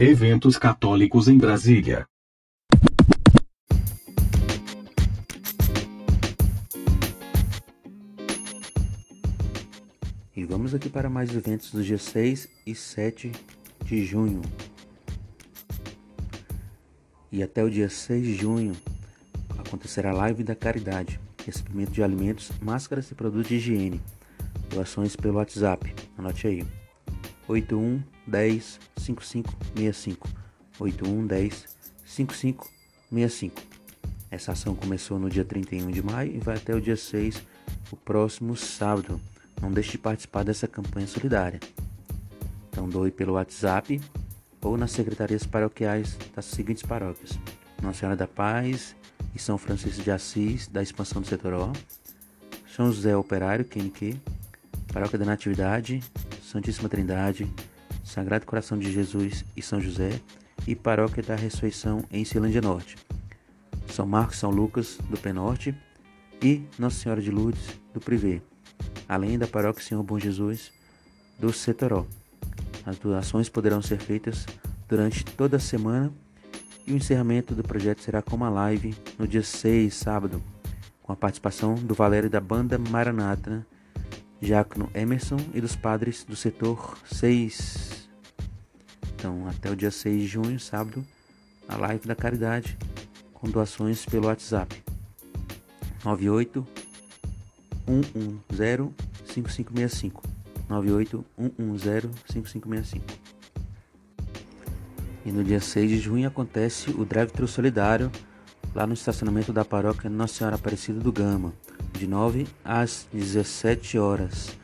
Eventos católicos em Brasília. E vamos aqui para mais eventos dos dias 6 e 7 de junho. E até o dia 6 de junho acontecerá a Live da Caridade, recebimento de alimentos, máscaras e produtos de higiene. Doações pelo WhatsApp. Anote aí. 81 10 5565. 81 10 5565. Essa ação começou no dia 31 de maio e vai até o dia 6, o próximo sábado. Não deixe de participar dessa campanha solidária. Então doe pelo WhatsApp ou nas secretarias paroquiais das seguintes paróquias: Nossa Senhora da Paz e São Francisco de Assis, da expansão do setor O, São José Operário, QNQ, Paróquia da Natividade, Santíssima Trindade, Sagrado Coração de Jesus e São José e Paróquia da Ressurreição em Silândia Norte, São Marcos São Lucas do Penorte e Nossa Senhora de Lourdes do Privé, além da Paróquia Senhor Bom Jesus do Setoró. As doações poderão ser feitas durante toda a semana e o encerramento do projeto será com uma live no dia 6, sábado, com a participação do Valério da Banda Maranata Diácono Emerson e dos padres do setor 6. Então, até o dia 6 de junho, sábado, a live da caridade com doações pelo WhatsApp. 98 110 5565 98 110 5565 E no dia 6 de junho acontece o drive-thru solidário lá no estacionamento da paróquia Nossa Senhora Aparecida do Gama de 9 às 17 horas.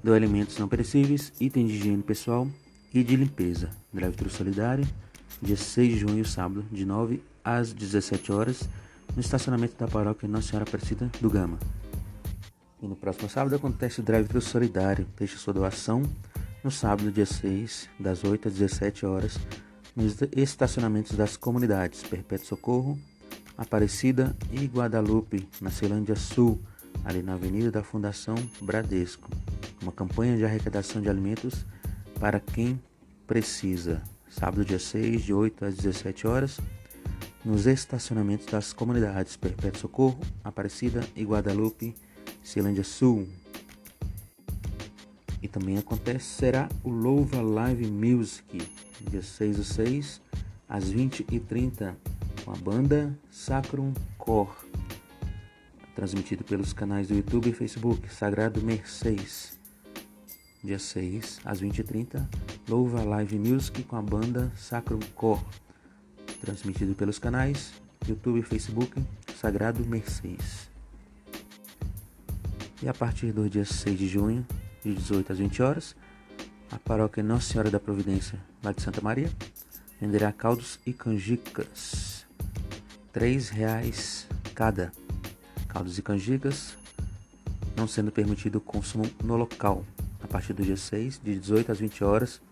Do alimentos não perecíveis, item de higiene pessoal e de limpeza. Drive-thru solidário, dia 6 de junho, sábado, de 9 às 17 horas, no estacionamento da paróquia Nossa Senhora Aparecida do Gama. E no próximo sábado acontece o drive-thru solidário. Deixe sua doação no sábado, dia 6, das 8 às 17 horas, nos estacionamentos das comunidades Perpétuo Socorro, Aparecida e Guadalupe, na Ceilândia Sul, ali na Avenida da Fundação Bradesco. Uma campanha de arrecadação de alimentos para quem precisa. Sábado, dia 6, de 8 às 17 horas, nos estacionamentos das comunidades Perpétuo Socorro, Aparecida e Guadalupe, Ceilândia Sul. E também acontecerá o Louva Live Music, dia 6 do 6, às 20h30 com a banda Sacrum Cor, transmitido pelos canais do YouTube e Facebook Sagrado Mercês. Dia 6 às 20h30, Louva Live Music com a banda Sacrum Cor, transmitido pelos canais YouTube e Facebook Sagrado Mercês. E a partir do dia 6 de junho, de 18 às 20 horas, a paróquia Nossa Senhora da Providência, lá de Santa Maria, venderá caldos e canjicas três reais cada. Caldos e canjicas, não sendo permitido o consumo no local, a partir do dia 6, de 18 às 20 horas,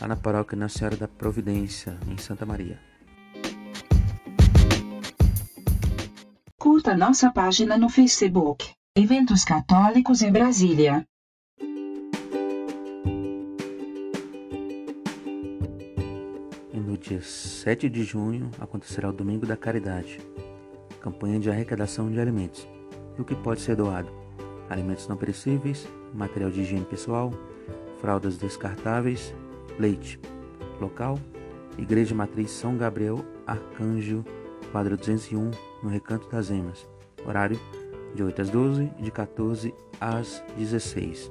lá na paróquia Nossa Senhora da Providência, em Santa Maria. Curta nossa página no Facebook, Eventos Católicos em Brasília. dia 7 de junho acontecerá o Domingo da Caridade, campanha de arrecadação de alimentos. E o que pode ser doado? Alimentos não perecíveis, material de higiene pessoal, fraldas descartáveis, leite. Local: Igreja Matriz São Gabriel Arcanjo, quadra 201, no Recanto das Emas. Horário: de 8 às 12 e de 14 às 16.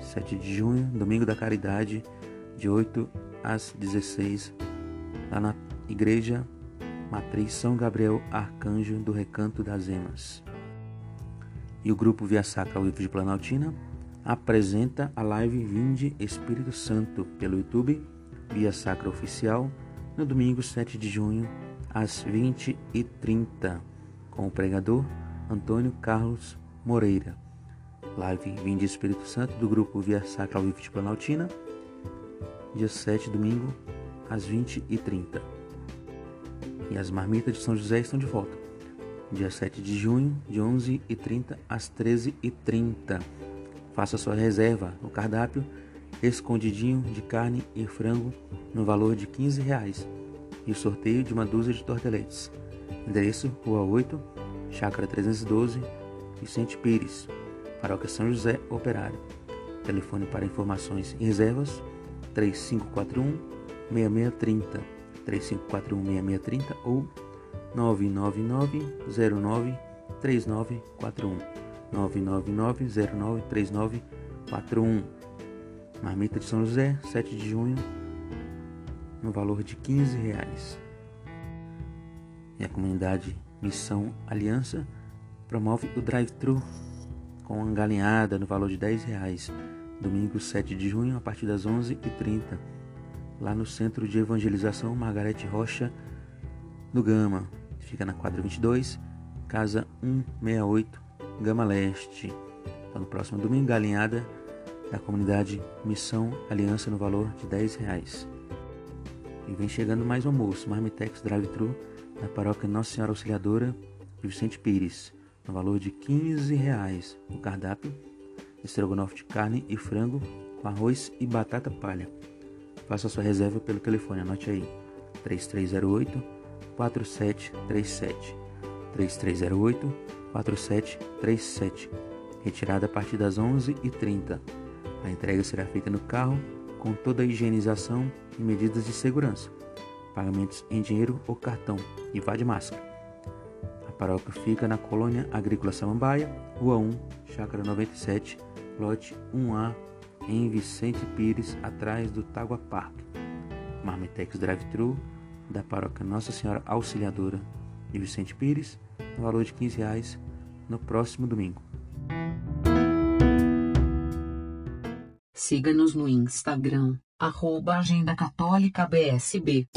7 de junho, Domingo da Caridade, de 8 às 16 lá na Igreja Matriz São Gabriel Arcanjo do Recanto das Emas. E o grupo Via Sacra vivo de Planaltina apresenta a live Vinde Espírito Santo pelo YouTube Via Sacra Oficial no domingo 7 de junho às 20h30 com o pregador Antônio Carlos Moreira. Live Vinde Espírito Santo do grupo Via Sacra ao vivo de Planaltina, dia 7, domingo, às 20h30. E as marmitas de São José estão de volta. Dia 7 de junho, de 11h30 às 13h30. Faça sua reserva no cardápio escondidinho de carne e frango no valor de 15 reais e o sorteio de uma dúzia de torteletes. Endereço Rua 8, Chácara 312, Vicente Pires, Paróquia São José Operário. Telefone para informações e reservas 3541 6630 3541 6630 ou 999 09 3941 999 09 3941 Marmita de São José, 7 de junho, no valor de 15 reais. E a comunidade Missão Aliança promove o drive-thru com galinhada no valor de 10 reais, domingo 7 de junho a partir das 11h30, lá no Centro de Evangelização Margarete Rocha, no Gama. Fica na quadra 22, casa 168, Gama Leste. Então, no próximo domingo, galinhada da comunidade Missão Aliança no valor de 10 reais. E vem chegando mais um almoço, Marmitex Drive-Thru, na paróquia Nossa Senhora Auxiliadora de Vicente Pires, no valor de 15 reais. O cardápio, estrogonofe de carne e frango com arroz e batata palha. Faça sua reserva pelo telefone, anote aí, 3308 4737. 3308 4737. Retirada a partir das 11h30. A entrega será feita no carro com toda a higienização e medidas de segurança. Pagamentos em dinheiro ou cartão e vá de máscara. A paróquia fica na colônia Agrícola Samambaia, Rua 1, Chácara 97, lote 1A, em Vicente Pires, atrás do Tagua Park. Marmitex Drive-Thru da paróquia Nossa Senhora Auxiliadora de Vicente Pires, no valor de 15 reais, no próximo domingo. Siga-nos no Instagram, arroba Agenda Católica BSB.